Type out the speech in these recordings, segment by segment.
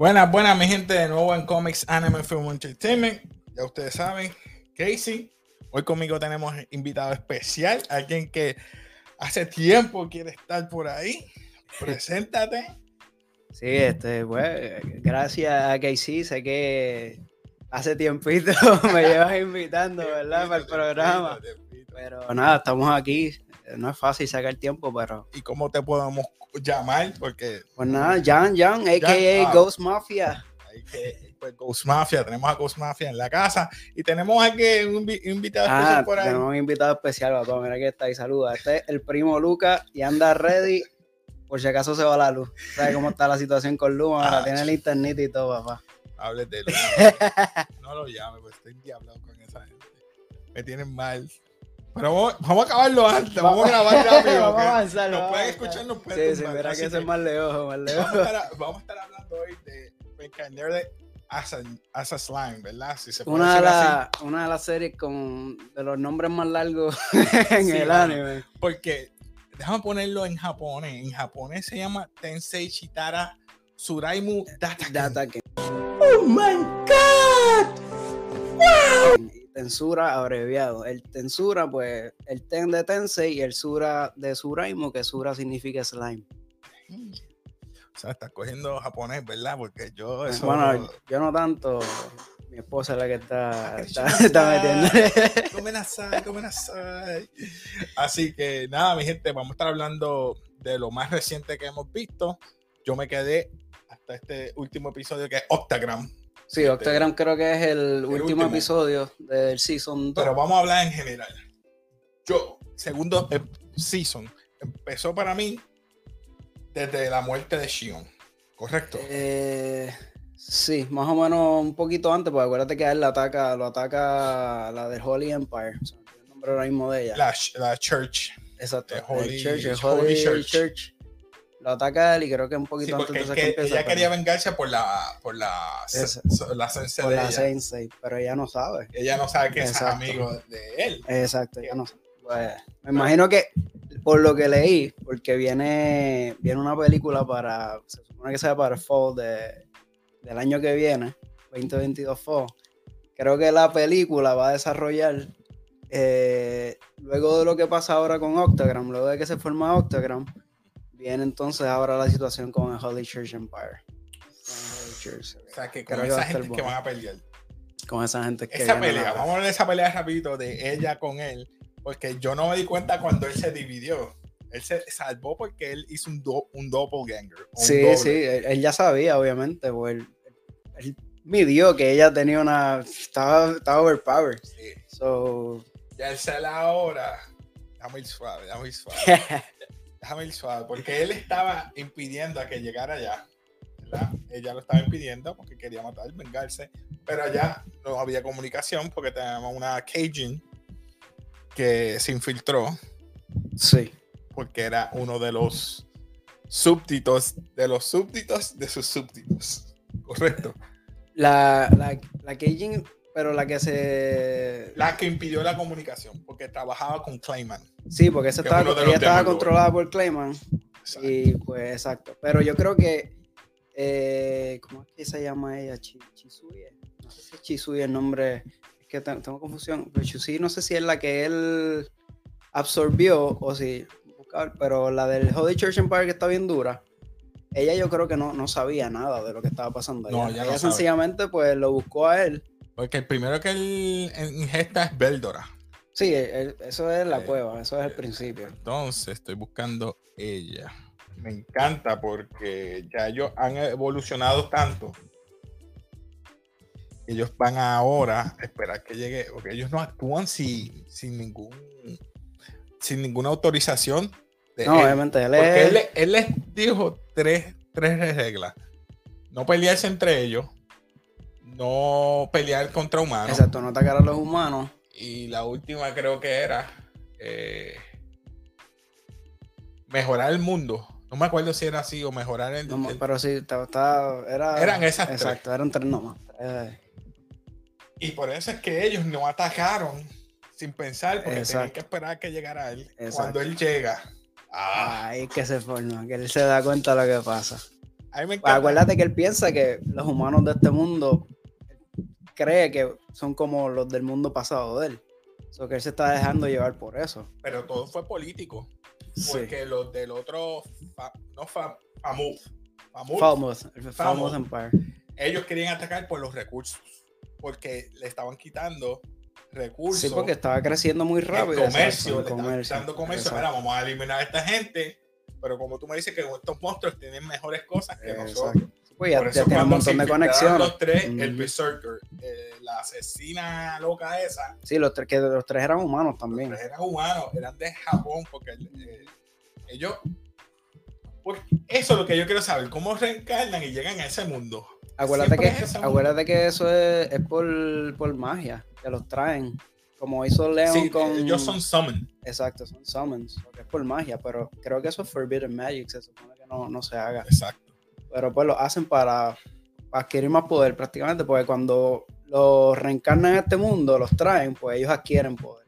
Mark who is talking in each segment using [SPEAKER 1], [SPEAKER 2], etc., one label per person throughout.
[SPEAKER 1] Buenas, buenas, mi gente, de nuevo en Comics Anime Film Entertainment. Ya ustedes saben, Casey. Hoy conmigo tenemos invitado especial, alguien que hace tiempo quiere estar por ahí. Preséntate.
[SPEAKER 2] Sí, este, pues, gracias a Casey, sé que hace tiempito me llevas invitando, ¿verdad? Para el programa. Pero nada, estamos aquí. No es fácil sacar tiempo, pero.
[SPEAKER 1] ¿Y cómo te podemos llamar? Porque.
[SPEAKER 2] Pues nada, Jan, Jan, a.k.a.
[SPEAKER 1] ah.
[SPEAKER 2] Ghost Mafia.
[SPEAKER 1] que- pues, Ghost Mafia, tenemos a Ghost Mafia en la casa y tenemos aquí un invi- invitado
[SPEAKER 2] Ah,
[SPEAKER 1] especial por ahí.
[SPEAKER 2] tenemos un invitado especial, papá. Mira que está ahí, saluda. Este es el primo Luca y anda ready por si acaso se va la luz. ¿Sabes cómo está la situación con Luma? Ahora
[SPEAKER 1] Ah,
[SPEAKER 2] tiene el internet y todo, papá.
[SPEAKER 1] Hables de él. No lo llames, pues estoy diablado con esa gente. Me tienen mal. Pero vamos, vamos a acabarlo antes, vamos a grabar rápido.
[SPEAKER 2] Vamos a avanzar,
[SPEAKER 1] Nos pueden escuchar, nos pueden
[SPEAKER 2] Sí, sí,
[SPEAKER 1] así
[SPEAKER 2] que ese es más lejos, más lejos.
[SPEAKER 1] vamos, a estar, vamos a estar hablando hoy de Reincarnate as a, as a Slime, ¿verdad? Si se puede
[SPEAKER 2] Una de,
[SPEAKER 1] decir así.
[SPEAKER 2] la- una de las series con de los nombres más largos en
[SPEAKER 1] Sí,
[SPEAKER 2] el anime.
[SPEAKER 1] Porque, déjame ponerlo en japonés. En japonés se llama Tensei Chitara Suraimu Dataken.
[SPEAKER 2] Data que.
[SPEAKER 1] Oh
[SPEAKER 2] Y Tensura abreviado. El Tensura, pues, el Ten de Tensei y el Sura de Suraimo, que Sura significa slime.
[SPEAKER 1] O sea, estás cogiendo japonés, ¿verdad? Porque yo eso...
[SPEAKER 2] Bueno, yo no tanto. Mi esposa es la que está,
[SPEAKER 1] Ah,
[SPEAKER 2] está, está metiendo.
[SPEAKER 1] Come nasai, come nasai. Así que nada, mi gente, vamos a estar hablando de lo más reciente que hemos visto. Yo me quedé hasta este último episodio que es Octagram.
[SPEAKER 2] Sí, Octagram creo que es el, último,
[SPEAKER 1] último.
[SPEAKER 2] episodio del Season 2.
[SPEAKER 1] Pero vamos a hablar en general. Yo, segundo eh, season, empezó para mí desde la muerte de Shion. ¿Correcto?
[SPEAKER 2] Eh, sí, más o menos un poquito antes, porque acuérdate que a él lo ataca, lo ataca la del Holy Empire. El nombre ahora mismo de ella.
[SPEAKER 1] La, la Church.
[SPEAKER 2] Exacto,
[SPEAKER 1] Holy-
[SPEAKER 2] Church, el
[SPEAKER 1] Holy
[SPEAKER 2] Holy,
[SPEAKER 1] Church.
[SPEAKER 2] Church. Lo ataca él y creo que un
[SPEAKER 1] Sí,
[SPEAKER 2] poquito
[SPEAKER 1] porque
[SPEAKER 2] antes
[SPEAKER 1] es
[SPEAKER 2] de que
[SPEAKER 1] que
[SPEAKER 2] empieza.
[SPEAKER 1] ella
[SPEAKER 2] pero-
[SPEAKER 1] quería vengarse por la por la, la sensei
[SPEAKER 2] por
[SPEAKER 1] de
[SPEAKER 2] la
[SPEAKER 1] ella.
[SPEAKER 2] Sensei, pero ella no sabe.
[SPEAKER 1] Ella no sabe que es
[SPEAKER 2] Exacto.
[SPEAKER 1] amigo de él.
[SPEAKER 2] Exacto, ella no sabe. Pues, me imagino que por lo que leí, porque viene, viene una película para, se supone que sea para el fall de, del año que viene, 2022 fall. Creo que la película va a desarrollar, eh, luego de lo que pasa ahora con Octagram, luego de que se forma Octagram, viene entonces ahora la situación con el Holy Church Empire. Holy Church.
[SPEAKER 1] O sea, que con
[SPEAKER 2] que
[SPEAKER 1] esa gente que
[SPEAKER 2] bueno.
[SPEAKER 1] van a pelear.
[SPEAKER 2] Con esa gente que
[SPEAKER 1] Esa pelea, vamos a de esa pelea rapidito de ella con él, porque yo no me di cuenta cuando él se dividió. Él se salvó porque él hizo un, do- un doppelganger. un
[SPEAKER 2] Sí,
[SPEAKER 1] doble.
[SPEAKER 2] sí, él, él ya sabía, obviamente, pues él, él midió que ella tenía una. Estaba, estaba overpowered.
[SPEAKER 1] Sí.
[SPEAKER 2] So.
[SPEAKER 1] Ya él sale ahora. Déjame ir suave, déjame ir suave. Déjame ir suave, porque él estaba impidiendo a que llegara allá. ¿verdad? Ella lo estaba impidiendo porque quería matar, vengarse. Pero allá no había comunicación porque teníamos una Cajun que se infiltró
[SPEAKER 2] sí.
[SPEAKER 1] porque era uno de los súbditos de los súbditos de sus súbditos. Correcto.
[SPEAKER 2] La, la, la Cajun, pero la que se.
[SPEAKER 1] La que impidió la comunicación porque trabajaba con Clayman.
[SPEAKER 2] Sí, porque esa estaba, ella estaba controlada por Clayman.
[SPEAKER 1] Exacto.
[SPEAKER 2] Y pues, exacto. Pero yo creo que. eh, ¿Cómo es que se llama ella? Chisuye. No sé si es Chisuye el nombre. Es que te- tengo confusión. Pero Chisuye no sé si es la que él absorbió o si. Pero la del Holy Church Empire que está bien dura. Ella yo creo que no, no sabía nada de lo que estaba pasando.
[SPEAKER 1] No,
[SPEAKER 2] ella
[SPEAKER 1] ella no
[SPEAKER 2] sencillamente pues lo buscó a él.
[SPEAKER 1] Porque el primero que él ingesta es Beldora.
[SPEAKER 2] Sí, él- eso es la
[SPEAKER 1] Eh,
[SPEAKER 2] cueva, eso es el
[SPEAKER 1] eh,
[SPEAKER 2] principio.
[SPEAKER 1] Entonces estoy buscando ella. Me encanta porque ya ellos han evolucionado tanto. Ellos van ahora a esperar que llegue, porque ellos no actúan sin, sin ningún sin ninguna autorización de
[SPEAKER 2] No,
[SPEAKER 1] él.
[SPEAKER 2] obviamente él
[SPEAKER 1] Porque
[SPEAKER 2] es.
[SPEAKER 1] él, él les dijo tres, tres reglas. No pelearse entre ellos. No pelear contra humanos.
[SPEAKER 2] Exacto, no atacar a los humanos.
[SPEAKER 1] Y la última creo que era eh, mejorar el mundo. No me acuerdo si era así o mejorar el.
[SPEAKER 2] No,
[SPEAKER 1] el-
[SPEAKER 2] pero sí, estaba, estaba- era,
[SPEAKER 1] Eran esas tres.
[SPEAKER 2] Exacto, eran tres nomás. Tres.
[SPEAKER 1] y por eso es que ellos no atacaron sin pensar, porque tenían
[SPEAKER 2] Exacto.
[SPEAKER 1] que esperar que llegara él.
[SPEAKER 2] Exacto.
[SPEAKER 1] Cuando él llega. Ah,
[SPEAKER 2] Ahí que se forma, que él se da cuenta de lo que pasa.
[SPEAKER 1] A
[SPEAKER 2] Pues acuérdate que él piensa que los humanos de este mundo cree que son como los del mundo pasado de él. So que él se está dejando llevar por eso.
[SPEAKER 1] Pero todo fue político.
[SPEAKER 2] Sí.
[SPEAKER 1] Porque los del otro, fa- no fa, Famouth, Famouth,
[SPEAKER 2] Famous, el
[SPEAKER 1] Famous.
[SPEAKER 2] Famous Empire.
[SPEAKER 1] ellos querían atacar por los recursos. Porque le estaban quitando recursos.
[SPEAKER 2] Sí, porque estaba creciendo muy
[SPEAKER 1] el
[SPEAKER 2] rápido.
[SPEAKER 1] comercio,
[SPEAKER 2] exacto,
[SPEAKER 1] le
[SPEAKER 2] el
[SPEAKER 1] estaban
[SPEAKER 2] comercio,
[SPEAKER 1] quitando comercio.
[SPEAKER 2] exacto.
[SPEAKER 1] Mira, vamos a eliminar a esta gente. Pero como tú me dices que estos monstruos tienen mejores cosas que nosotros.
[SPEAKER 2] Pues ya, tiene un montón de conexiones.
[SPEAKER 1] Los tres, el. Berserker, eh, la asesina loca esa,
[SPEAKER 2] Sí, los tres, que los tres eran humanos
[SPEAKER 1] los
[SPEAKER 2] también.
[SPEAKER 1] tres eran humanos, eran de Japón, porque eh, ellos. porque eso es lo que yo quiero saber, cómo reencarnan y llegan a ese mundo.
[SPEAKER 2] Acuérdate que,
[SPEAKER 1] es mundo.
[SPEAKER 2] acuérdate que eso es, es por, por magia, que los traen. Como hizo Leon
[SPEAKER 1] Sí,
[SPEAKER 2] con.
[SPEAKER 1] ellos son summon.
[SPEAKER 2] Exacto, son summons, porque es por magia, pero creo que eso es Forbidden Magic, se supone que no, no se haga.
[SPEAKER 1] Exacto.
[SPEAKER 2] Pero pues lo hacen para, para adquirir más poder prácticamente, porque cuando los reencarnan en este mundo, los traen, pues ellos adquieren poder.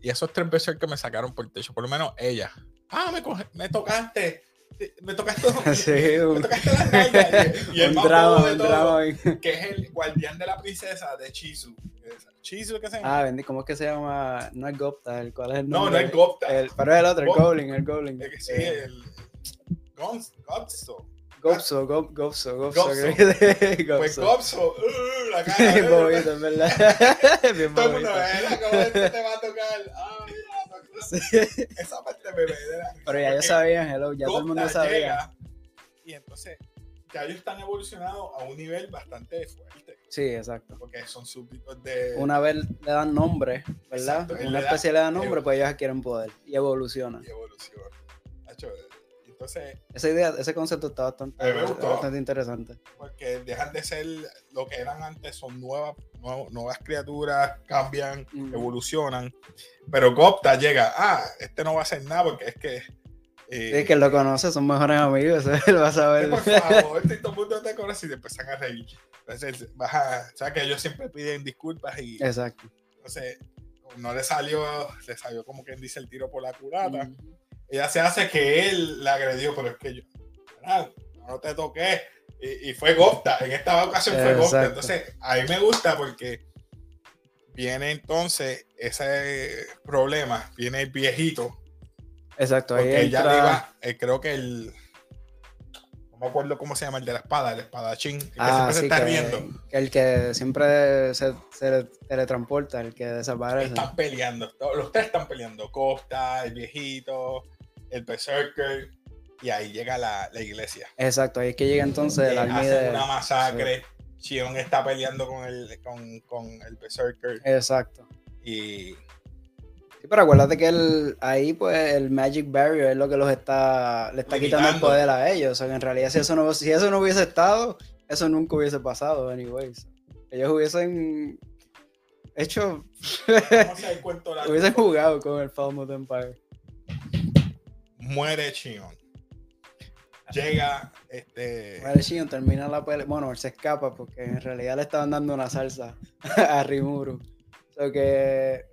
[SPEAKER 1] Y esos tres Berserker que me sacaron por el techo, por lo menos ella. Ah, me, coge- me tocaste. Me tocaste.
[SPEAKER 2] Sí,
[SPEAKER 1] Me
[SPEAKER 2] un,
[SPEAKER 1] tocaste las nalgas. Y, el
[SPEAKER 2] un drama,
[SPEAKER 1] de
[SPEAKER 2] un
[SPEAKER 1] todo,
[SPEAKER 2] drama. bien-
[SPEAKER 1] que es el guardián de la princesa de Chizu. Chizu, ¿qué se llama?
[SPEAKER 2] Ah, bendito, ¿cómo es que se llama? No es Gopta, el cuál es el
[SPEAKER 1] no,
[SPEAKER 2] nombre?
[SPEAKER 1] no es Gopta.
[SPEAKER 2] El- pero es el otro, el Goblin, el Goblin.
[SPEAKER 1] Es que sí,
[SPEAKER 2] Eh,
[SPEAKER 1] el. Gotso.
[SPEAKER 2] Gopso, Gop- Gopso, Gopso.
[SPEAKER 1] Pues
[SPEAKER 2] Gopso.
[SPEAKER 1] Uh, la cara.
[SPEAKER 2] Bien bobito, en verdad. Bien
[SPEAKER 1] Todo el mundo. ¿verdad? ¿Cómo este te va a tocar? Ah, mira,
[SPEAKER 2] Sí.
[SPEAKER 1] esa parte me risa,
[SPEAKER 2] Pero ya
[SPEAKER 1] porque
[SPEAKER 2] sabían, hello, ya todo el mundo sabía.
[SPEAKER 1] llega Y entonces, ya ellos están evolucionados a un nivel bastante fuerte.
[SPEAKER 2] Sí, exacto.
[SPEAKER 1] Porque son súbditos de.
[SPEAKER 2] Una vez le dan nombre, ¿verdad?
[SPEAKER 1] Exacto,
[SPEAKER 2] Una especie le da nombre, pues ellos adquieren poder y evolucionan.
[SPEAKER 1] y evolución. Entonces,
[SPEAKER 2] Esa idea, ese concepto está bastante,
[SPEAKER 1] gustó.
[SPEAKER 2] interesante.
[SPEAKER 1] porque dejan de ser lo que eran antes, son nuevas, nuevas criaturas, cambian,
[SPEAKER 2] Mm.
[SPEAKER 1] evolucionan. Pero Gopta llega, ah, este no va a hacer nada porque es que. eh,
[SPEAKER 2] Es que lo conoce, son mejores amigos, él va a saber.
[SPEAKER 1] por favor, este, mundo te conoce y te empiezan a reír. Entonces, vas a, o sea que ellos siempre piden disculpas y
[SPEAKER 2] Exacto.
[SPEAKER 1] entonces no le salió, le salió como quien dice el tiro por la culata.
[SPEAKER 2] Mm.
[SPEAKER 1] Ella se hace que él la agredió, pero es que yo, "Ah, no te toqué. Y, y fue Gopta, en esta ocasión fue Gopta.
[SPEAKER 2] Exacto.
[SPEAKER 1] Entonces, a mí me gusta porque viene entonces ese problema, viene el viejito,
[SPEAKER 2] Exacto, ahí
[SPEAKER 1] porque
[SPEAKER 2] entra-
[SPEAKER 1] iba, eh, creo que el, no me acuerdo cómo se llama, el de la espada, el espadachín, el que
[SPEAKER 2] Ah,
[SPEAKER 1] siempre se
[SPEAKER 2] sí,
[SPEAKER 1] está
[SPEAKER 2] que,
[SPEAKER 1] riendo.
[SPEAKER 2] que el que siempre se, se teletransporta, el que desaparece.
[SPEAKER 1] Están peleando, todos- los tres están peleando, Costa, el viejito, el Berserker, y ahí llega la, la iglesia.
[SPEAKER 2] Exacto, ahí es que llega entonces el
[SPEAKER 1] Eh,
[SPEAKER 2] army de...
[SPEAKER 1] una masacre. Shion está peleando con el, con, con el Berserker.
[SPEAKER 2] Exacto.
[SPEAKER 1] Y
[SPEAKER 2] Sí, pero acuérdate que el, ahí pues el Magic Barrier es lo que los está, le está quitando el poder a ellos. O sea que en realidad si eso no, si eso no hubiese estado, eso nunca hubiese pasado, anyways. Ellos hubiesen hecho,
[SPEAKER 1] vamos a ir cuento largo.
[SPEAKER 2] hubiesen jugado con el Falmouth Empire.
[SPEAKER 1] Muere Shion. Llega este.
[SPEAKER 2] Vale, Shion termina la pelea. Bueno, él se escapa porque en realidad le estaban dando una salsa a Rimuru. O sea que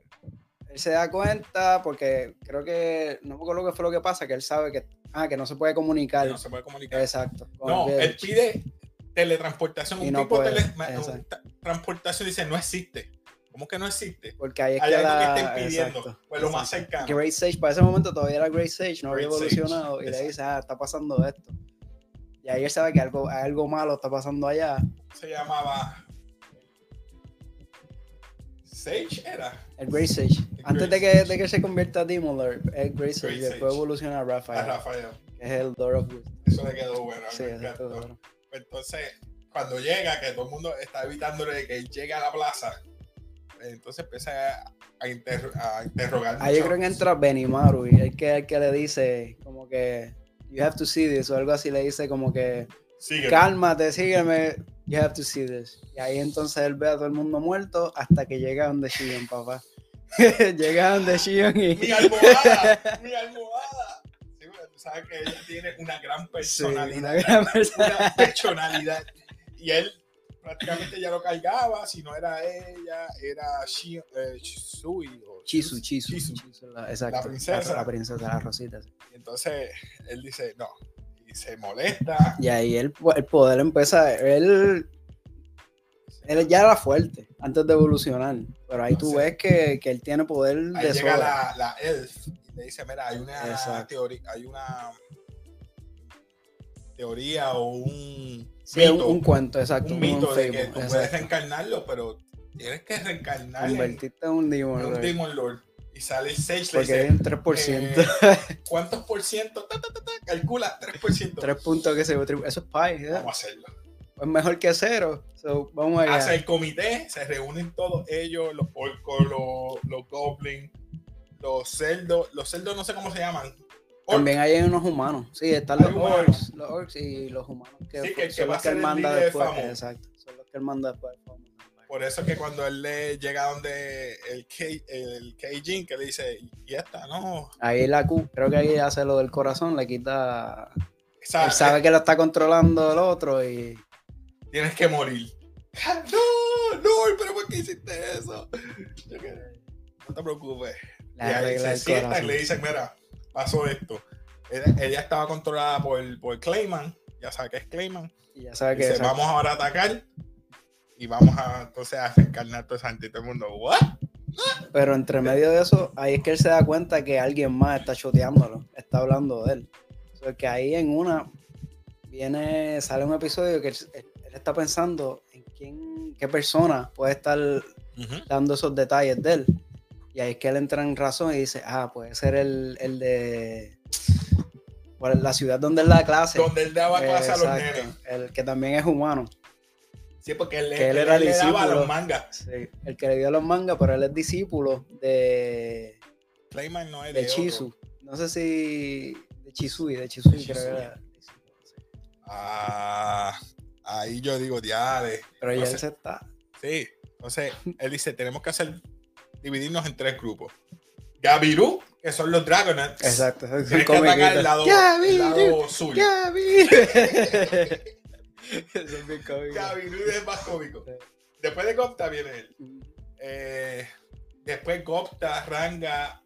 [SPEAKER 2] él se da cuenta porque creo que, no me acuerdo qué fue lo que pasa, que él sabe que, ah, que no se puede comunicar.
[SPEAKER 1] No se puede comunicar.
[SPEAKER 2] Exacto.
[SPEAKER 1] No, él pide teletransportación.
[SPEAKER 2] Y
[SPEAKER 1] un
[SPEAKER 2] no
[SPEAKER 1] tipo de
[SPEAKER 2] puede,
[SPEAKER 1] tele- ma-
[SPEAKER 2] exacto.
[SPEAKER 1] un- transportación dice no existe. ¿Cómo que no existe?
[SPEAKER 2] Porque ahí es
[SPEAKER 1] Hay
[SPEAKER 2] que
[SPEAKER 1] algo que
[SPEAKER 2] la...
[SPEAKER 1] está impidiendo.
[SPEAKER 2] exacto,
[SPEAKER 1] pues lo más cercano.
[SPEAKER 2] Great Sage, para ese momento todavía era Great Sage, no había
[SPEAKER 1] Sage,
[SPEAKER 2] evolucionado. Y le
[SPEAKER 1] exacto.
[SPEAKER 2] dice, ah, está pasando esto. Y ahí él sabe que algo, algo malo está pasando allá.
[SPEAKER 1] Se llamaba. Sage era.
[SPEAKER 2] El Great Sage.
[SPEAKER 1] El
[SPEAKER 2] Antes
[SPEAKER 1] Great
[SPEAKER 2] de que,
[SPEAKER 1] Sage.
[SPEAKER 2] de que se convierta a Demon Lord, es Great Sage.
[SPEAKER 1] Great
[SPEAKER 2] y después
[SPEAKER 1] Sage.
[SPEAKER 2] evoluciona a
[SPEAKER 1] A
[SPEAKER 2] Raphael,
[SPEAKER 1] Rafael.
[SPEAKER 2] que es el Door of Wisdom.
[SPEAKER 1] Eso le quedó bueno.
[SPEAKER 2] Sí, eso está bueno.
[SPEAKER 1] Entonces, cuando llega, que todo el mundo está evitándole que él llegue a la plaza, entonces empieza a, interro- a interrogar.
[SPEAKER 2] Ahí yo creo que entra Benimaru y el que, el que le dice como que you have to see this o algo así le dice como que
[SPEAKER 1] Sigue.
[SPEAKER 2] cálmate, sígueme, you have to see this. Y ahí entonces él ve a todo el mundo muerto hasta que llega donde Shion, papá. llega donde Shion y...
[SPEAKER 1] Mi almohada, mi almohada. Sí, bueno, tú sabes que ella tiene una gran
[SPEAKER 2] Sí,
[SPEAKER 1] personalidad.
[SPEAKER 2] una gran persona.
[SPEAKER 1] una personalidad. Y él prácticamente ya lo cargaba, si no era ella, era Shi, eh, o
[SPEAKER 2] Chisu, Chisu.
[SPEAKER 1] Chisu.
[SPEAKER 2] Chisu, la- exacto.
[SPEAKER 1] La princesa.
[SPEAKER 2] La, princesa, la rosita. sí.
[SPEAKER 1] Y entonces él dice, no. Y se molesta.
[SPEAKER 2] Y ahí el, el poder empieza. Él, él ya era fuerte antes de evolucionar. Pero ahí tú ves que, que él tiene poder
[SPEAKER 1] Ahí
[SPEAKER 2] de
[SPEAKER 1] llega la, la elf y le dice, mira, hay una teoría, hay una teoría o un
[SPEAKER 2] Sí, un,
[SPEAKER 1] mito,
[SPEAKER 2] un cuento, exacto.
[SPEAKER 1] un mito de que puedes reencarnarlo, pero tienes que reencarnar en,
[SPEAKER 2] Convertirte en un demon.
[SPEAKER 1] en un
[SPEAKER 2] Lord,
[SPEAKER 1] Demon Lord. Y sale el Sage,
[SPEAKER 2] Porque hay un 3%.
[SPEAKER 1] ¿cuántos por ciento? Ta, ta, ta, ta, calcula, 3%.
[SPEAKER 2] 3 puntos que se Eso es pi. ¿eh?
[SPEAKER 1] Vamos a hacerlo.
[SPEAKER 2] Es mejor que cero. So, vamos allá.
[SPEAKER 1] Hace el comité, se reúnen todos ellos, los orcos, los, los goblins, los cerdos, los cerdos no sé cómo se llaman.
[SPEAKER 2] También hay unos humanos. Sí, están los orcs, los orcs y los humanos que,
[SPEAKER 1] Sí, que que
[SPEAKER 2] son
[SPEAKER 1] va
[SPEAKER 2] los que él manda después. Exacto, son los que él manda después.
[SPEAKER 1] Por eso es que cuando él le llega donde el, Ke- el Keijin, que le dice, y esta, no.
[SPEAKER 2] Ahí la Q, creo que ahí hace lo del corazón, le quita.
[SPEAKER 1] Esa-
[SPEAKER 2] él sabe que lo está controlando el otro y.
[SPEAKER 1] Tienes que morir. No, no, pero ¿por qué hiciste eso? Que, No te preocupes.
[SPEAKER 2] le
[SPEAKER 1] Y ahí se sientan y le dicen, mira, pasó esto. Ella, ella estaba controlada por, por Clayman, ya sabe que es Clayman.
[SPEAKER 2] Y ya sabe que.
[SPEAKER 1] Dice, vamos ahora a atacar y vamos a entonces a esa gente y todo el mundo, ¿what?
[SPEAKER 2] Pero entre medio de eso, ahí es que él se da cuenta que alguien más está choteándolo, está hablando de él. O sea, que ahí en una viene, sale un episodio que él, él está pensando en quién, qué persona puede estar dando esos detalles de él. Y ahí es que él entra en razón y dice, ah, puede ser el, el de por la ciudad donde él da clase.
[SPEAKER 1] Donde él daba clase a los
[SPEAKER 2] Exacto,
[SPEAKER 1] nenes.
[SPEAKER 2] El que también es humano.
[SPEAKER 1] Sí, porque él,
[SPEAKER 2] Que él
[SPEAKER 1] él
[SPEAKER 2] era
[SPEAKER 1] le daba
[SPEAKER 2] discípulo.
[SPEAKER 1] los mangas.
[SPEAKER 2] Sí, el que le dio los mangas, pero él es discípulo de,
[SPEAKER 1] Clayman no es
[SPEAKER 2] de
[SPEAKER 1] de
[SPEAKER 2] Chisu.
[SPEAKER 1] otro.
[SPEAKER 2] No sé si de Chisui, de
[SPEAKER 1] De
[SPEAKER 2] creo que
[SPEAKER 1] Chisui.
[SPEAKER 2] era.
[SPEAKER 1] Ah, ahí yo digo, diale.
[SPEAKER 2] Pero ya él se está.
[SPEAKER 1] Sí, entonces él dice, tenemos que hacer, dividirnos en tres grupos. Gabiru, que son los Dragonets.
[SPEAKER 2] Exacto. Es
[SPEAKER 1] Tienes que atacar el lado, el lado.
[SPEAKER 2] Eso es bien cómico.
[SPEAKER 1] Gabiru es más cómico. Después de Gopta viene él. Eh, después Gopta, Ranga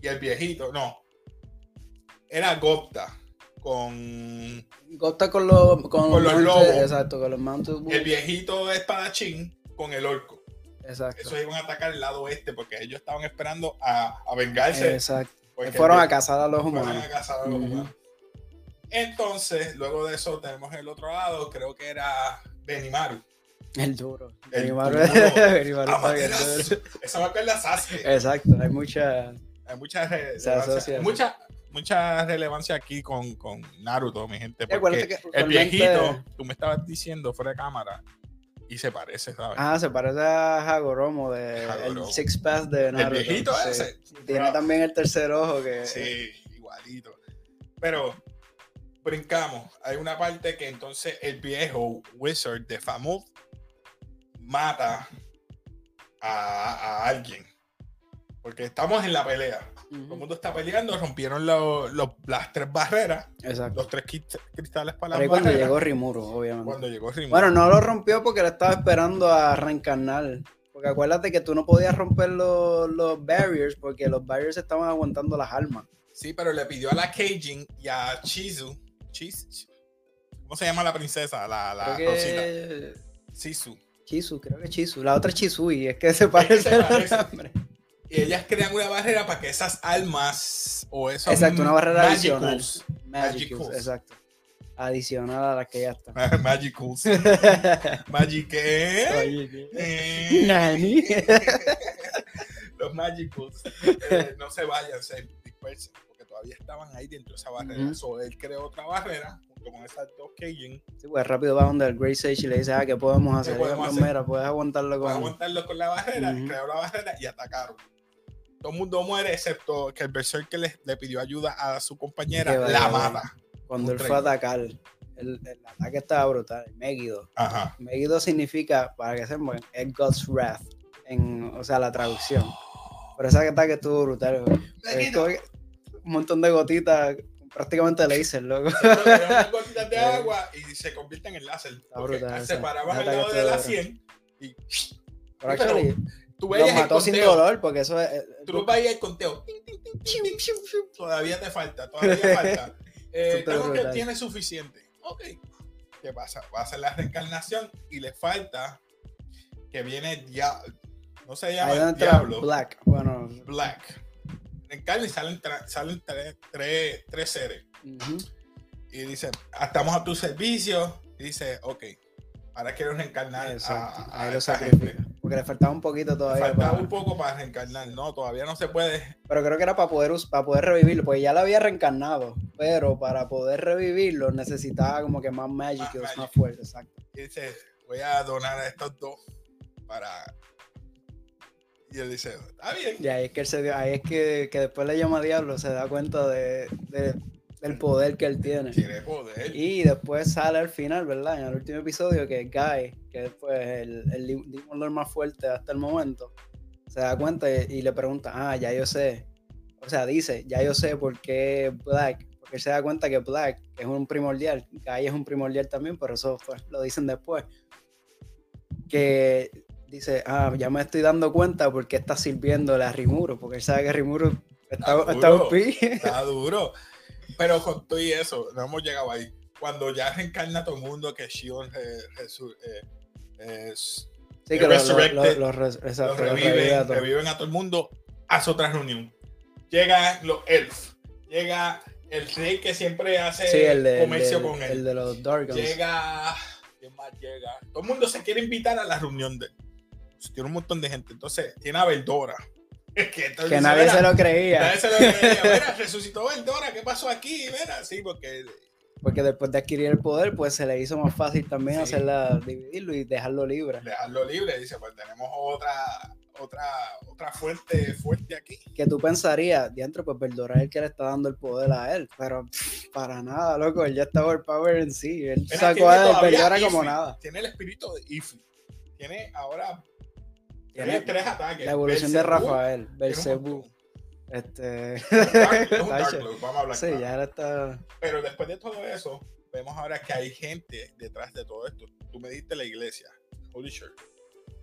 [SPEAKER 1] y el viejito. No. Era Gopta con
[SPEAKER 2] Costa con los, con,
[SPEAKER 1] Con los
[SPEAKER 2] mounted-
[SPEAKER 1] lobos.
[SPEAKER 2] Exacto, con los bulls.
[SPEAKER 1] el viejito espadachín con el orco.
[SPEAKER 2] Exacto.
[SPEAKER 1] Esos iban a atacar el lado oeste porque ellos estaban esperando a, a vengarse.
[SPEAKER 2] Exacto. Fueron a cazar a los
[SPEAKER 1] fueron
[SPEAKER 2] humanos.
[SPEAKER 1] a cazar a los humanos. Entonces, luego de eso tenemos el otro lado, creo que era Benimaru.
[SPEAKER 2] El duro.
[SPEAKER 1] El
[SPEAKER 2] Benimaru-. Benimaru
[SPEAKER 1] Amaterasu. Esa va a ser la Sasuke.
[SPEAKER 2] Exacto, hay mucha.
[SPEAKER 1] Hay mucha, relevancia, mucha, mucha relevancia aquí con, con Naruto, mi gente. Porque
[SPEAKER 2] que
[SPEAKER 1] el viejito, tú me estabas diciendo fuera de cámara, y se parece, ¿sabes?
[SPEAKER 2] Ah, se parece a Hagoromo de
[SPEAKER 1] Hagoromo.
[SPEAKER 2] el Six Pass de
[SPEAKER 1] el
[SPEAKER 2] Naruto.
[SPEAKER 1] viejito
[SPEAKER 2] sí.
[SPEAKER 1] ese.
[SPEAKER 2] Tiene también el tercer ojo que.
[SPEAKER 1] Sí, igualito. Pero brincamos. Hay una parte que entonces el viejo wizard de Famut mata a, a alguien. Porque estamos en la pelea. Todo el mundo está peleando, rompieron lo- lo- las tres barreras,
[SPEAKER 2] Exacto.
[SPEAKER 1] los tres cristales para
[SPEAKER 2] Pero
[SPEAKER 1] las
[SPEAKER 2] cuando
[SPEAKER 1] barreras.
[SPEAKER 2] llegó Rimuru, obviamente.
[SPEAKER 1] Cuando llegó Rimuru.
[SPEAKER 2] Bueno, no lo rompió porque le estaba esperando a reencarnar. Porque acuérdate que tú no podías romper los, los barriers porque los barriers estaban aguantando las armas.
[SPEAKER 1] Sí, pero le pidió a la Keijin y a Chizu. ¿Cómo se llama la princesa? La, la
[SPEAKER 2] creo
[SPEAKER 1] Rosita.
[SPEAKER 2] que
[SPEAKER 1] Chizu.
[SPEAKER 2] Chisu, creo que Chisu. La otra es Chisui, es que se parece
[SPEAKER 1] se
[SPEAKER 2] el
[SPEAKER 1] parece.
[SPEAKER 2] nombre.
[SPEAKER 1] Y ellas crean una barrera para que esas almas o esos
[SPEAKER 2] Exacto, una barrera
[SPEAKER 1] magicals,
[SPEAKER 2] Magicals,
[SPEAKER 1] Magicals.
[SPEAKER 2] exacto. Adicional a las que ya están.
[SPEAKER 1] magicals, magic ¿qué?
[SPEAKER 2] ¿qué?
[SPEAKER 1] Eh,
[SPEAKER 2] Nani.
[SPEAKER 1] los magicals eh, no se vayan, se dispersen, porque todavía estaban ahí dentro de esa barrera.
[SPEAKER 2] Ujú.
[SPEAKER 1] So, él creó otra barrera junto con esas dos Keijin
[SPEAKER 2] Sí, pues rápido va donde el Great Sage y le dice, ah, ¿qué podemos hacer?
[SPEAKER 1] podemos hacer?
[SPEAKER 2] Mira, puedes aguantarlo con...
[SPEAKER 1] aguantarlo con la barrera,
[SPEAKER 2] Ujú.
[SPEAKER 1] creó la barrera y atacaron. Todo el mundo muere excepto que el Berserker le, le pidió ayuda a su compañera,
[SPEAKER 2] vaya,
[SPEAKER 1] la mata.
[SPEAKER 2] Cuando él fue a atacar, el, el ataque estaba brutal. Megido.
[SPEAKER 1] Ajá.
[SPEAKER 2] Megido significa, para que sepan, es God's Wrath. En, o sea, la traducción. Pero ese ataque estuvo brutal. güey. Es
[SPEAKER 1] Megiddo.
[SPEAKER 2] como que un montón de gotitas, prácticamente laser, loco.
[SPEAKER 1] Unas gotitas de agua y se convierten en láser. Porque
[SPEAKER 2] brutal,
[SPEAKER 1] se paraban al lado de la
[SPEAKER 2] está
[SPEAKER 1] 100 y
[SPEAKER 2] Pero
[SPEAKER 1] Pero
[SPEAKER 2] actually,
[SPEAKER 1] tú veías el
[SPEAKER 2] mató sin
[SPEAKER 1] conteo.
[SPEAKER 2] dolor, porque eso es...
[SPEAKER 1] Tú veías el conteo. Todavía te falta, todavía falta. Eh, tengo que tiene suficiente. Ok. ¿Qué pasa? Va a hacer la reencarnación y le falta que viene diablo. No se llama
[SPEAKER 2] entra
[SPEAKER 1] diablo.
[SPEAKER 2] Black. Bueno.
[SPEAKER 1] Black. Reencarna y salen, salen tres, tres, tres seres.
[SPEAKER 2] ujú.
[SPEAKER 1] Y dice, "Ah, estamos a tu servicio. Y dice, ok, ahora quiero reencarnar
[SPEAKER 2] Exacto.
[SPEAKER 1] a, a esta
[SPEAKER 2] sacrifica.
[SPEAKER 1] gente.
[SPEAKER 2] Porque le faltaba un poquito todavía.
[SPEAKER 1] Faltaba
[SPEAKER 2] para-
[SPEAKER 1] un poco para reencarnar. No, todavía no se puede.
[SPEAKER 2] Pero creo que era para poder, para poder revivirlo, porque ya lo había reencarnado. Pero para poder revivirlo necesitaba como que más magic,
[SPEAKER 1] Más
[SPEAKER 2] más, fuerte, exacto.
[SPEAKER 1] Y dice, voy a donar a estos dos para... Y él dice, está bien.
[SPEAKER 2] Y ahí es que él se dio- ahí es que, que después le llama a Diablo, se da cuenta de, de- del poder que él tiene.
[SPEAKER 1] Tiene poder.
[SPEAKER 2] Y después sale al final, ¿verdad? En el último episodio que Guy, que es pues, el, el Lim- Demon Lord más fuerte hasta el momento, se da cuenta y, y le pregunta, ah, ya yo sé. O sea, dice, ya yo sé por qué Black, porque él se da cuenta que Black es un primordial, Guy es un primordial también, pero eso pues, lo dicen después. Que dice, ah, ya me estoy dando cuenta porque está sirviéndole a Rimuro, porque él sabe que Rimuro está,
[SPEAKER 1] Está duro.
[SPEAKER 2] un pi.
[SPEAKER 1] Está duro. Pero con todo y eso, no hemos llegado ahí. Cuando ya reencarna todo el mundo, que Shion re- resu- eh, es-
[SPEAKER 2] Sí, que lo, lo-
[SPEAKER 1] Resurrected,
[SPEAKER 2] lo- lo res- exacto,
[SPEAKER 1] los
[SPEAKER 2] lo
[SPEAKER 1] reviven,
[SPEAKER 2] revive a
[SPEAKER 1] reviven a todo el mundo, hace otra reunión. Llega los elf, llega el rey que siempre hace
[SPEAKER 2] Sí, el de, el
[SPEAKER 1] comercio
[SPEAKER 2] de-
[SPEAKER 1] con él.
[SPEAKER 2] el de los Dargons.
[SPEAKER 1] Llega, ¿quién más llega? Todo el mundo se quiere invitar a la reunión de Tiene un montón de gente. Entonces, tiene a Beldora. que,
[SPEAKER 2] nadie
[SPEAKER 1] "Mira,
[SPEAKER 2] se lo creía.
[SPEAKER 1] nadie se lo creía. Mira, resucitó Beldora, ¿qué pasó aquí? Mira, sí, porque
[SPEAKER 2] Porque después de adquirir el poder, pues se le hizo más fácil también
[SPEAKER 1] Sí.
[SPEAKER 2] hacerla, dividirlo y dejarlo libre.
[SPEAKER 1] dejarlo libre. Dice, pues tenemos otra, otra, otra fuente fuerte aquí.
[SPEAKER 2] Que tú pensarías, diantro, pues Verdora es el que le está dando el poder a él. Pero pff, para nada, loco, él ya está overpower en sí. Él
[SPEAKER 1] Mira,
[SPEAKER 2] sacó a Verdora como nada.
[SPEAKER 1] Tiene el espíritu de Ifrit. Tiene ahora tiene
[SPEAKER 2] Tiene
[SPEAKER 1] tres ataques.
[SPEAKER 2] la evolución de Rafael, Belcebú. Este.
[SPEAKER 1] Es un Dark-. Lord, vamos a hablar
[SPEAKER 2] Sí,
[SPEAKER 1] claro.
[SPEAKER 2] ya él está.
[SPEAKER 1] Pero después de todo eso, vemos ahora que hay gente detrás de todo esto. Tú me diste la iglesia, Holy Shirt.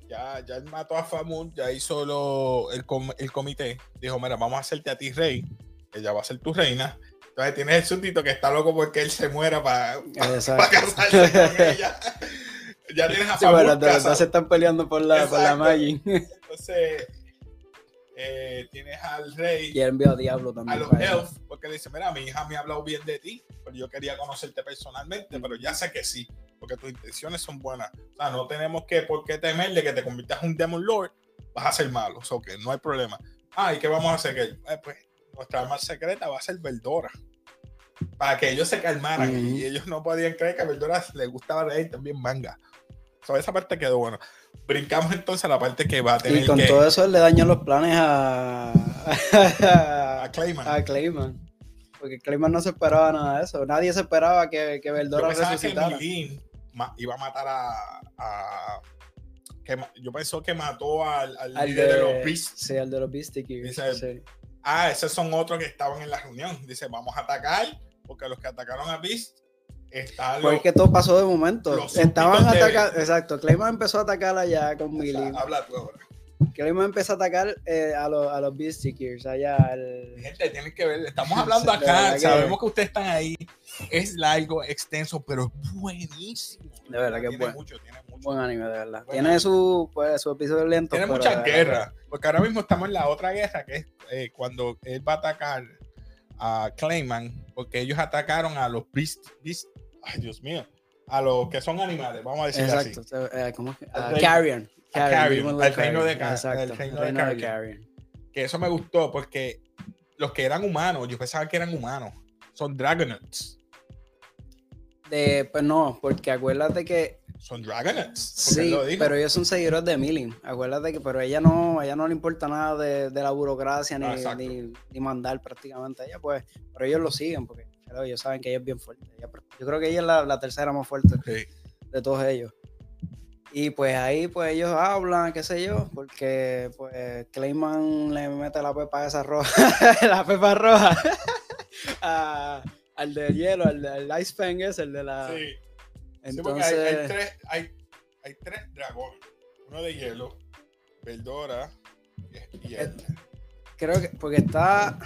[SPEAKER 1] Ya, ya él mató a Famud, ya hizo lo- el, com- el comité. Dijo, mira, vamos a hacerte a ti rey. Ella va a ser tu reina. Entonces tienes el súbdito que está loco porque él se muera para casarse con ella. Ya tienes a
[SPEAKER 2] Sí, bueno, verdad
[SPEAKER 1] casado.
[SPEAKER 2] se están peleando por la, por la. Magic.
[SPEAKER 1] Entonces, eh, tienes al rey.
[SPEAKER 2] Y él envió a Diablo
[SPEAKER 1] a
[SPEAKER 2] también.
[SPEAKER 1] los
[SPEAKER 2] para allá.
[SPEAKER 1] elf, porque dice, mira, mi hija me ha hablado bien de ti, pero yo quería conocerte personalmente, pero ya sé que sí, porque tus intenciones son buenas. O sea, no tenemos que por qué temer de que te conviertas en un Demon Lord, vas a ser malo, o sea, que no hay problema. Ah, ¿y qué vamos a hacer? Que, eh, pues nuestra arma secreta va a ser Verdora. Para que ellos se calmaran y ellos no podían creer que a Verdora le gustaba leer también manga. O sea, esa parte quedó bueno. Brincamos entonces a la parte que va a tener
[SPEAKER 2] Y con
[SPEAKER 1] que
[SPEAKER 2] todo eso le dañó los planes a.
[SPEAKER 1] a Clayman.
[SPEAKER 2] a Clayman. Porque Clayman no se esperaba nada de eso. Nadie se esperaba que, que
[SPEAKER 1] Yo
[SPEAKER 2] Verdora
[SPEAKER 1] que
[SPEAKER 2] resucitara.
[SPEAKER 1] Ma- iba a matar a. que yo pensó que mató al, al
[SPEAKER 2] Al
[SPEAKER 1] líder de, los Beasts.
[SPEAKER 2] sí, al de los Beastie Gears,
[SPEAKER 1] Dice-
[SPEAKER 2] sí.
[SPEAKER 1] Ah, esos son otros que estaban en la reunión. Dice, vamos a atacar, porque los que atacaron a Beast
[SPEAKER 2] Porque todo pasó de momento. Estaban atacando. Exacto. Clayman empezó a atacar allá con
[SPEAKER 1] O sea,
[SPEAKER 2] Millie.
[SPEAKER 1] habla tú ahora.
[SPEAKER 2] Clayman empezó a atacar eh, a, los, a los Gears allá. al-
[SPEAKER 1] Gente, tienen que ver. Estamos hablando acá.
[SPEAKER 2] que-
[SPEAKER 1] Sabemos que ustedes están ahí. Es largo, extenso, pero es buenísimo.
[SPEAKER 2] De verdad que es
[SPEAKER 1] tiene
[SPEAKER 2] bueno.
[SPEAKER 1] mucho, tiene mucho.
[SPEAKER 2] Buen anime, de verdad.
[SPEAKER 1] Bueno.
[SPEAKER 2] Tiene su, pues, su episodio lento.
[SPEAKER 1] Tiene
[SPEAKER 2] pero
[SPEAKER 1] muchas guerras. Porque ahora mismo estamos en la otra guerra, que es eh, cuando él va a atacar a Clayman, porque ellos atacaron a los Beast, Beast- ay Dios mío, a los que son animales, vamos a decir
[SPEAKER 2] Exacto.
[SPEAKER 1] así.
[SPEAKER 2] eh, ¿Cómo
[SPEAKER 1] rey-
[SPEAKER 2] Carrion.
[SPEAKER 1] Carrion,
[SPEAKER 2] Demon
[SPEAKER 1] al
[SPEAKER 2] Lord
[SPEAKER 1] reino de
[SPEAKER 2] Carrion,
[SPEAKER 1] Ca-
[SPEAKER 2] Exacto.
[SPEAKER 1] el reino de
[SPEAKER 2] reino de
[SPEAKER 1] Carrion.
[SPEAKER 2] Carrion.
[SPEAKER 1] Que eso me gustó porque los que eran humanos, yo pensaba que eran humanos, son Dragonauts.
[SPEAKER 2] De, pues no, porque acuérdate que
[SPEAKER 1] Son Dragonauts.
[SPEAKER 2] sí,
[SPEAKER 1] lo
[SPEAKER 2] pero ellos son seguidores de Milling. Acuérdate que, pero ella no, ella no le importa nada de, de la burocracia ni,
[SPEAKER 1] Ah,
[SPEAKER 2] ni, ni mandar prácticamente. Ella, pues, pero ellos lo siguen porque claro, ellos saben que ella es bien fuerte. Yo creo que ella es la, la tercera más fuerte de todos ellos. Y pues ahí pues ellos hablan, qué sé yo, porque pues Clayman le mete la pepa esa roja, la pepa roja a- al de hielo, al, al Ice Fang ese, el de la...
[SPEAKER 1] Sí.
[SPEAKER 2] Entonces,
[SPEAKER 1] hay, hay tres, hay, hay tres dragones. Uno de hielo, Veldora y, y él.
[SPEAKER 2] creo que, porque está,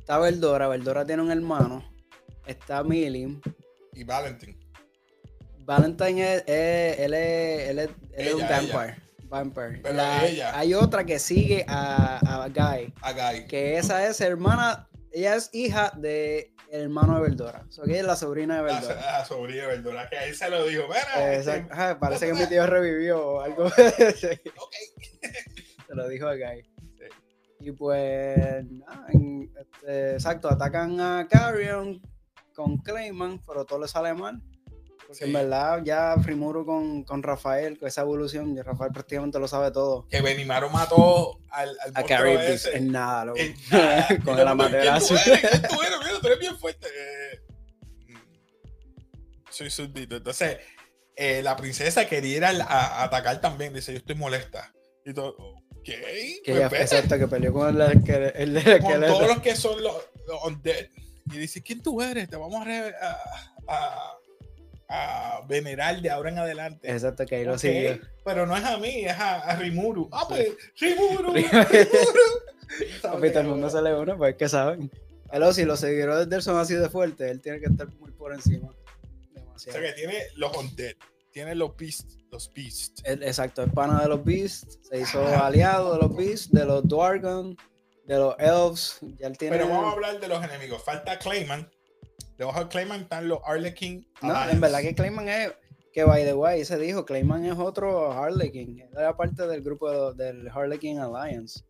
[SPEAKER 2] está Verdora, Verdora tiene un hermano está Millie.
[SPEAKER 1] Y Valentine.
[SPEAKER 2] Valentine es, es- él es, él es, él es un
[SPEAKER 1] Ella,
[SPEAKER 2] vampire.
[SPEAKER 1] Pero
[SPEAKER 2] La-
[SPEAKER 1] ella.
[SPEAKER 2] Hay otra que sigue a, a Guy,
[SPEAKER 1] A Guy.
[SPEAKER 2] que esa es hermana, ella es hija de hermano de Verdora. O sea, que es la sobrina de
[SPEAKER 1] La,
[SPEAKER 2] Verdora.
[SPEAKER 1] la sobrina, ¿verdad? Que ahí se lo dijo. Mira,
[SPEAKER 2] Exacto.
[SPEAKER 1] este,
[SPEAKER 2] Ajá, parece que mi tío revivió o algo. Se
[SPEAKER 1] ok.
[SPEAKER 2] lo dijo a Guy. Y pues, nada, en- este, exacto, atacan a Carrion con Clayman, pero todo le sale mal. Porque en verdad ya Rimuru con, con Rafael, con esa evolución, ya Rafael prácticamente lo sabe todo.
[SPEAKER 1] Que Benimaru mató al, al
[SPEAKER 2] A
[SPEAKER 1] ese.
[SPEAKER 2] en nada, loco.
[SPEAKER 1] En nada.
[SPEAKER 2] con el amaterasu.
[SPEAKER 1] ¿Quién tú tú eres? Mira, tú eres bien fuerte. Eh, soy súbdito. Entonces, eh, la princesa quería ir a atacar también. Dice, yo estoy molesta. Y todo,
[SPEAKER 2] Que
[SPEAKER 1] pues vete
[SPEAKER 2] exacto, que peleó con el, el, el,
[SPEAKER 1] con todos los que son los, los undead. Y dice, ¿quién tú eres? Te vamos a, re- a, a- a venerar de ahora en adelante.
[SPEAKER 2] Exacto, que ahí lo
[SPEAKER 1] Ok,
[SPEAKER 2] siguió.
[SPEAKER 1] Pero no es a mí, es a, Rimuru. Ah, pues, Rimuru.
[SPEAKER 2] Papi, todo el mundo se le une, pues que saben. Pero si los seguidores de él son así de fuertes, él tiene que estar muy por encima.
[SPEAKER 1] O
[SPEAKER 2] Demasiado.
[SPEAKER 1] sea que tiene los undead, tiene los beasts, los beasts.
[SPEAKER 2] Exacto, el pana de los Beasts, se hizo aliado de los Beasts, de los Dwargon, de los Elves. Ya él tiene.
[SPEAKER 1] Pero vamos a hablar de los enemigos. Falta Clayman. Debajo de Clayman están los Arlequin.
[SPEAKER 2] No,
[SPEAKER 1] Alliance.
[SPEAKER 2] en verdad que Clayman es. Que by the way, se dijo, Clayman es otro Harlequin. Él era parte del grupo de- del Harlequin Alliance.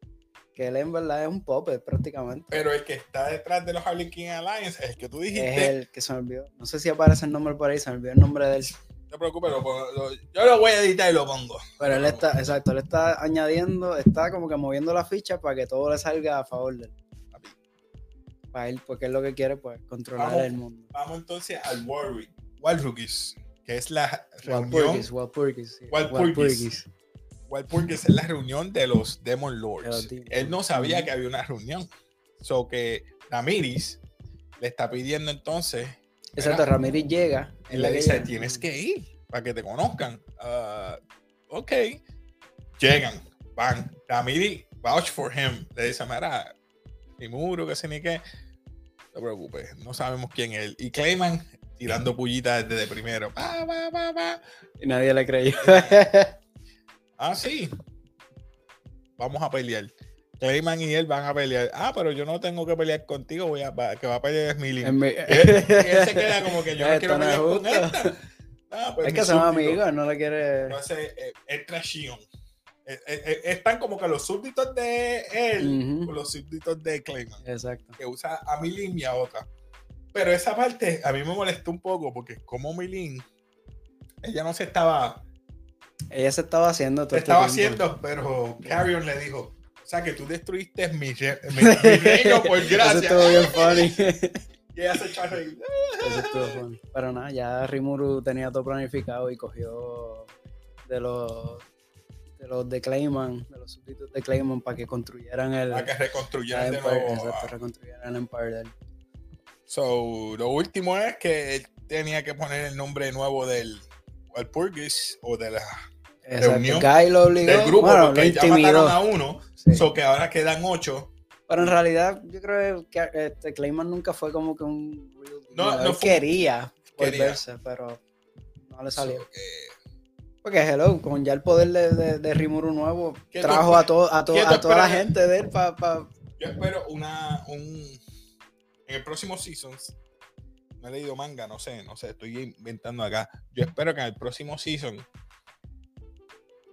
[SPEAKER 2] Que él en verdad es un puppet prácticamente.
[SPEAKER 1] Pero el que está detrás de los Arlequin Alliance es el que tú dijiste.
[SPEAKER 2] Es el que se me olvidó. No sé si aparece el nombre por ahí, se me olvidó el nombre de él.
[SPEAKER 1] No te preocupes, lo pongo- lo- yo lo voy a editar y lo pongo.
[SPEAKER 2] Pero él está, exacto, él está añadiendo, está como que moviendo la ficha para que todo le salga a favor de él. Para él, porque él lo que quiere, pues, controlar
[SPEAKER 1] Vamos.
[SPEAKER 2] el mundo.
[SPEAKER 1] Vamos entonces al Warwick. Walrugis, que es la reunión.
[SPEAKER 2] Walpurgis, Walpurgis.
[SPEAKER 1] Walpurgis. Es la reunión de los Demon
[SPEAKER 2] De
[SPEAKER 1] Lords. Él no sabía que había una reunión. So que Ramiris le está pidiendo entonces.
[SPEAKER 2] Exacto, Ramírez llega. Es
[SPEAKER 1] le dice,
[SPEAKER 2] llega.
[SPEAKER 1] tienes que ir para que te conozcan. Ah, ok. Llegan, van. Ramiri vouch for him. Le dice, mira, ni muro, que sé ni qué. No te preocupes, no sabemos quién es él. Y Clayman tirando pullitas desde primero. Pa, pa.
[SPEAKER 2] Y nadie le creyó.
[SPEAKER 1] Ah, sí. Vamos a pelear. Clayman y él van a pelear. Ah, pero yo no tengo que pelear contigo, voy a, va- que va a pelear es Millie.
[SPEAKER 2] Mi-
[SPEAKER 1] él, se queda como que yo no quiero pelear con esta. Ah, pues
[SPEAKER 2] es que son amigos, no le quiere.
[SPEAKER 1] Entonces, eh, entra Shion. Eh, eh, eh, están como que los súbditos de él con los súbditos de Clayman,
[SPEAKER 2] Exacto.
[SPEAKER 1] que usa a Milin y a otra. Pero esa parte a mí me molestó un poco porque como Milin, ella no se estaba,
[SPEAKER 2] Ella se estaba haciendo todo
[SPEAKER 1] se
[SPEAKER 2] este
[SPEAKER 1] estaba haciendo, pero Carrion le dijo, sea que tú destruiste mi, re- mi, mi reino por
[SPEAKER 2] Eso
[SPEAKER 1] gracia.
[SPEAKER 2] estuvo bien funny.
[SPEAKER 1] Y ella se echó.
[SPEAKER 2] Eso estuvo funny. Pero nada, ya Rimuru tenía todo planificado y cogió de los de los de Clayman, de los súbditos de Clayman para que construyeran el,
[SPEAKER 1] Para que
[SPEAKER 2] el
[SPEAKER 1] reconstruyeran de
[SPEAKER 2] Empire,
[SPEAKER 1] nuevo.
[SPEAKER 2] exacto,
[SPEAKER 1] a-
[SPEAKER 2] reconstruyeran el Empire de él.
[SPEAKER 1] So, lo último es que él tenía que poner el nombre nuevo del Walpurgis o de la,
[SPEAKER 2] Exacto.
[SPEAKER 1] Reunión
[SPEAKER 2] Guy lo obligó,
[SPEAKER 1] del grupo,
[SPEAKER 2] bueno, lo
[SPEAKER 1] ya mataron a uno,
[SPEAKER 2] Sí.
[SPEAKER 1] so que ahora quedan ocho.
[SPEAKER 2] Pero en realidad, yo creo que este, Clayman nunca fue como que un real
[SPEAKER 1] No, no fue-
[SPEAKER 2] quería
[SPEAKER 1] quería.
[SPEAKER 2] volverse, pero no le salió.
[SPEAKER 1] So que-
[SPEAKER 2] Porque hello, con ya el poder de, de, de Rimuru nuevo,
[SPEAKER 1] ¿Qué tú
[SPEAKER 2] trajo a, todo, a, to- a toda la gente de él para...
[SPEAKER 1] yo espero una, un, en el próximo seasons, no he leído manga, no sé, no sé, estoy inventando acá. Yo espero que en el próximo season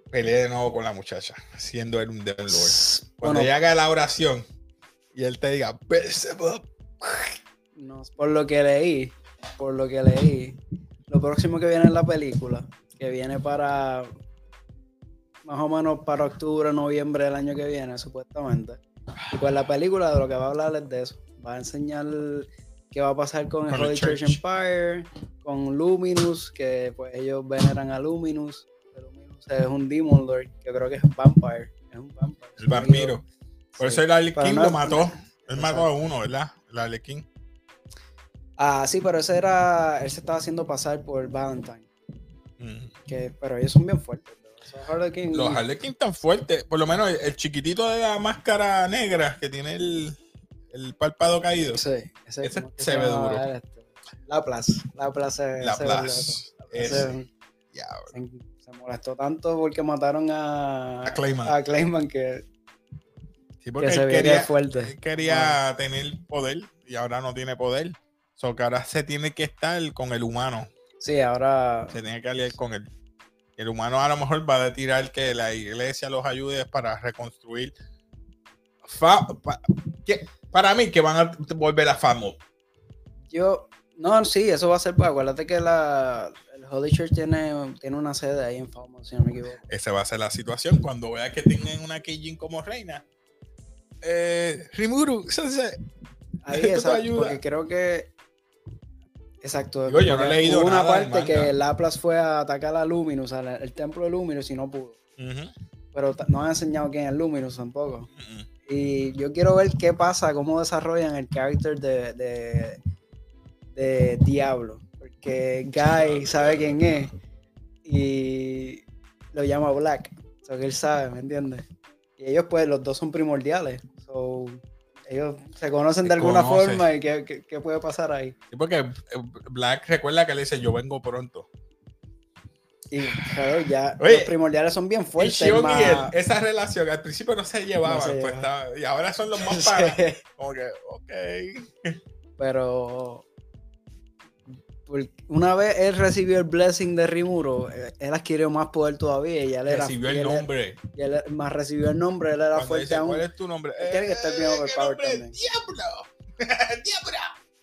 [SPEAKER 1] pelee de nuevo con la muchacha, siendo él un Demon Lord. Cuando
[SPEAKER 2] Bueno,
[SPEAKER 1] ella haga la oración y él te diga,
[SPEAKER 2] no, por lo que leí, por lo que leí, lo próximo que viene en la película, que viene para más o menos para octubre, noviembre del año que viene, supuestamente. Y pues la película de lo que va a hablar es de eso. Va a enseñar qué va a pasar con el
[SPEAKER 1] Con el
[SPEAKER 2] Holy Church.
[SPEAKER 1] Church.
[SPEAKER 2] Empire, con Luminous, que pues ellos veneran a Luminous. Es un Demon Lord, que creo que es Vampire. Es un vampire.
[SPEAKER 1] el vampiro. Por eso el Arlequín
[SPEAKER 2] no-
[SPEAKER 1] lo mató. Él
[SPEAKER 2] Exacto.
[SPEAKER 1] mató a uno, ¿verdad? El Arlequín.
[SPEAKER 2] Ah, sí, pero ese era. Él se estaba haciendo pasar por Valentine.
[SPEAKER 1] Mm.
[SPEAKER 2] Que, pero ellos son bien fuertes. Harlequin-
[SPEAKER 1] Los Harlequin tan fuertes, por lo menos el, el chiquitito de la máscara negra que tiene el, el párpado caído.
[SPEAKER 2] Sí, ese,
[SPEAKER 1] Ese
[SPEAKER 2] ¿cómo que
[SPEAKER 1] se ve duro.
[SPEAKER 2] Este, La Plaza. La Plaza.
[SPEAKER 1] La Plaza.
[SPEAKER 2] se, se molestó tanto porque mataron a,
[SPEAKER 1] A Clayman.
[SPEAKER 2] a Clayman que,
[SPEAKER 1] Sí, porque
[SPEAKER 2] que se
[SPEAKER 1] él
[SPEAKER 2] veía
[SPEAKER 1] quería,
[SPEAKER 2] fuerte.
[SPEAKER 1] él quería tener poder y ahora no tiene poder. So que ahora se tiene que estar con el humano.
[SPEAKER 2] Sí, ahora
[SPEAKER 1] Se tiene que aliar con él. El humano a lo mejor va a tirar que la iglesia los ayude para reconstruir. Fa- pa- para mí que van a volver a Famo.
[SPEAKER 2] yo. No, sí, eso va a ser. Pues, acuérdate que la, Holy Church tiene, tiene una sede ahí en Famo, si no me equivoco.
[SPEAKER 1] Esa va a ser la situación cuando vea que tienen una Keijin como reina. Eh, Rimuru, Sensei,
[SPEAKER 2] Ahí
[SPEAKER 1] Esto te
[SPEAKER 2] exacto, porque creo que. Exacto.
[SPEAKER 1] Digo, yo no he leído
[SPEAKER 2] hubo una
[SPEAKER 1] nada
[SPEAKER 2] parte que Laplace fue a atacar a Luminous, al- el templo de Luminous, y no pudo. Pero no han enseñado quién es Luminous tampoco. Y yo quiero ver qué pasa, cómo desarrollan el character de, de, de Diablo. Porque Guy sabe quién es y lo llama Black. O sea, que él sabe, ¿me entiendes? Y ellos, pues, los dos son primordiales. So, ellos se conocen de
[SPEAKER 1] Se
[SPEAKER 2] alguna forma y qué, qué- qué puede pasar ahí.
[SPEAKER 1] Sí, porque eh, Black recuerda que le dice yo vengo pronto.
[SPEAKER 2] Y claro, ya
[SPEAKER 1] Oye,
[SPEAKER 2] los primordiales son bien fuertes.
[SPEAKER 1] Y
[SPEAKER 2] más-
[SPEAKER 1] él, esa relación al principio no se llevaban,
[SPEAKER 2] No se
[SPEAKER 1] pues,
[SPEAKER 2] llevaban.
[SPEAKER 1] estaba- y ahora son los más panas. Como que, ok.
[SPEAKER 2] Pero una vez él recibió el blessing de Rimuro, eh, él adquirió más poder todavía y él era
[SPEAKER 1] Recibió el
[SPEAKER 2] él
[SPEAKER 1] nombre.
[SPEAKER 2] y él más recibió el nombre, él era
[SPEAKER 1] Cuando
[SPEAKER 2] fuerte
[SPEAKER 1] dice,
[SPEAKER 2] aún.
[SPEAKER 1] ¿Cuál es tu nombre?
[SPEAKER 2] Él tiene que estar bien
[SPEAKER 1] Eh,
[SPEAKER 2] overpowered también.
[SPEAKER 1] ¡Diablo! ¡Diablo!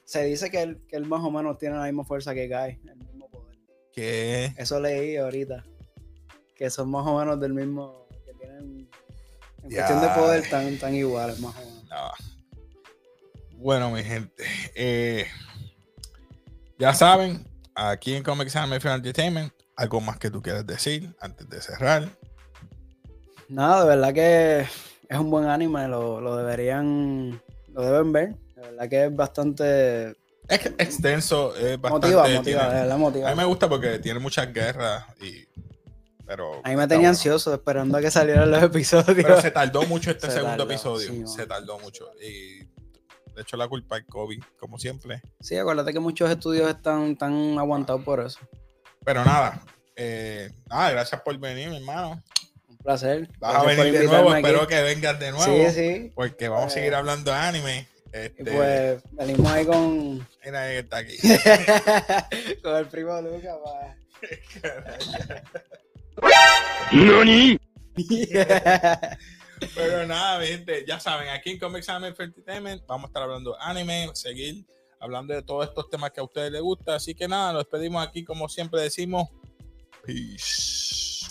[SPEAKER 2] Se dice que él, que él más o menos tiene la misma fuerza que Guy, el mismo poder.
[SPEAKER 1] ¿Qué?
[SPEAKER 2] Eso leí ahorita. Que son más o menos del mismo. Que tienen. En
[SPEAKER 1] Ya.
[SPEAKER 2] cuestión de poder, tan, tan iguales, más o menos.
[SPEAKER 1] No. Bueno, mi gente. eh, ya saben, aquí en Comics Anime Film Entertainment, algo más que tú quieras decir antes de cerrar.
[SPEAKER 2] Nada, de verdad que es un buen anime, lo, lo deberían. Lo deben ver. De verdad que es bastante.
[SPEAKER 1] Es extenso, es bastante.
[SPEAKER 2] Motiva,
[SPEAKER 1] tiene-
[SPEAKER 2] motiva, de verdad
[SPEAKER 1] a mí me gusta porque tiene muchas guerras y. Pero.
[SPEAKER 2] A mí me tenía ansioso esperando a que salieran los episodios.
[SPEAKER 1] Pero se tardó mucho este
[SPEAKER 2] Se
[SPEAKER 1] segundo
[SPEAKER 2] tardó,
[SPEAKER 1] episodio.
[SPEAKER 2] sí,
[SPEAKER 1] se tardó mucho. Y de hecho la culpa es COVID, como siempre.
[SPEAKER 2] Sí, acuérdate que muchos estudios están, están aguantados por eso.
[SPEAKER 1] Pero nada. eh, nada, gracias por venir, mi hermano.
[SPEAKER 2] Un placer.
[SPEAKER 1] Vas a
[SPEAKER 2] Gracias
[SPEAKER 1] venir de nuevo. Espero que vengas de nuevo.
[SPEAKER 2] Sí, sí.
[SPEAKER 1] Porque vamos a
[SPEAKER 2] Eh,
[SPEAKER 1] seguir hablando de anime.
[SPEAKER 2] Y
[SPEAKER 1] Este,
[SPEAKER 2] pues venimos ahí con,
[SPEAKER 1] Mira ahí está aquí.
[SPEAKER 2] con el primo Lucas.
[SPEAKER 3] NANI
[SPEAKER 2] pa.
[SPEAKER 1] Pero nada, gente, ya saben, aquí en Comics Entertainment vamos a estar hablando de anime, seguir hablando de todos estos temas que a ustedes les gusta. Así que nada, nos despedimos aquí, como siempre decimos. Peace.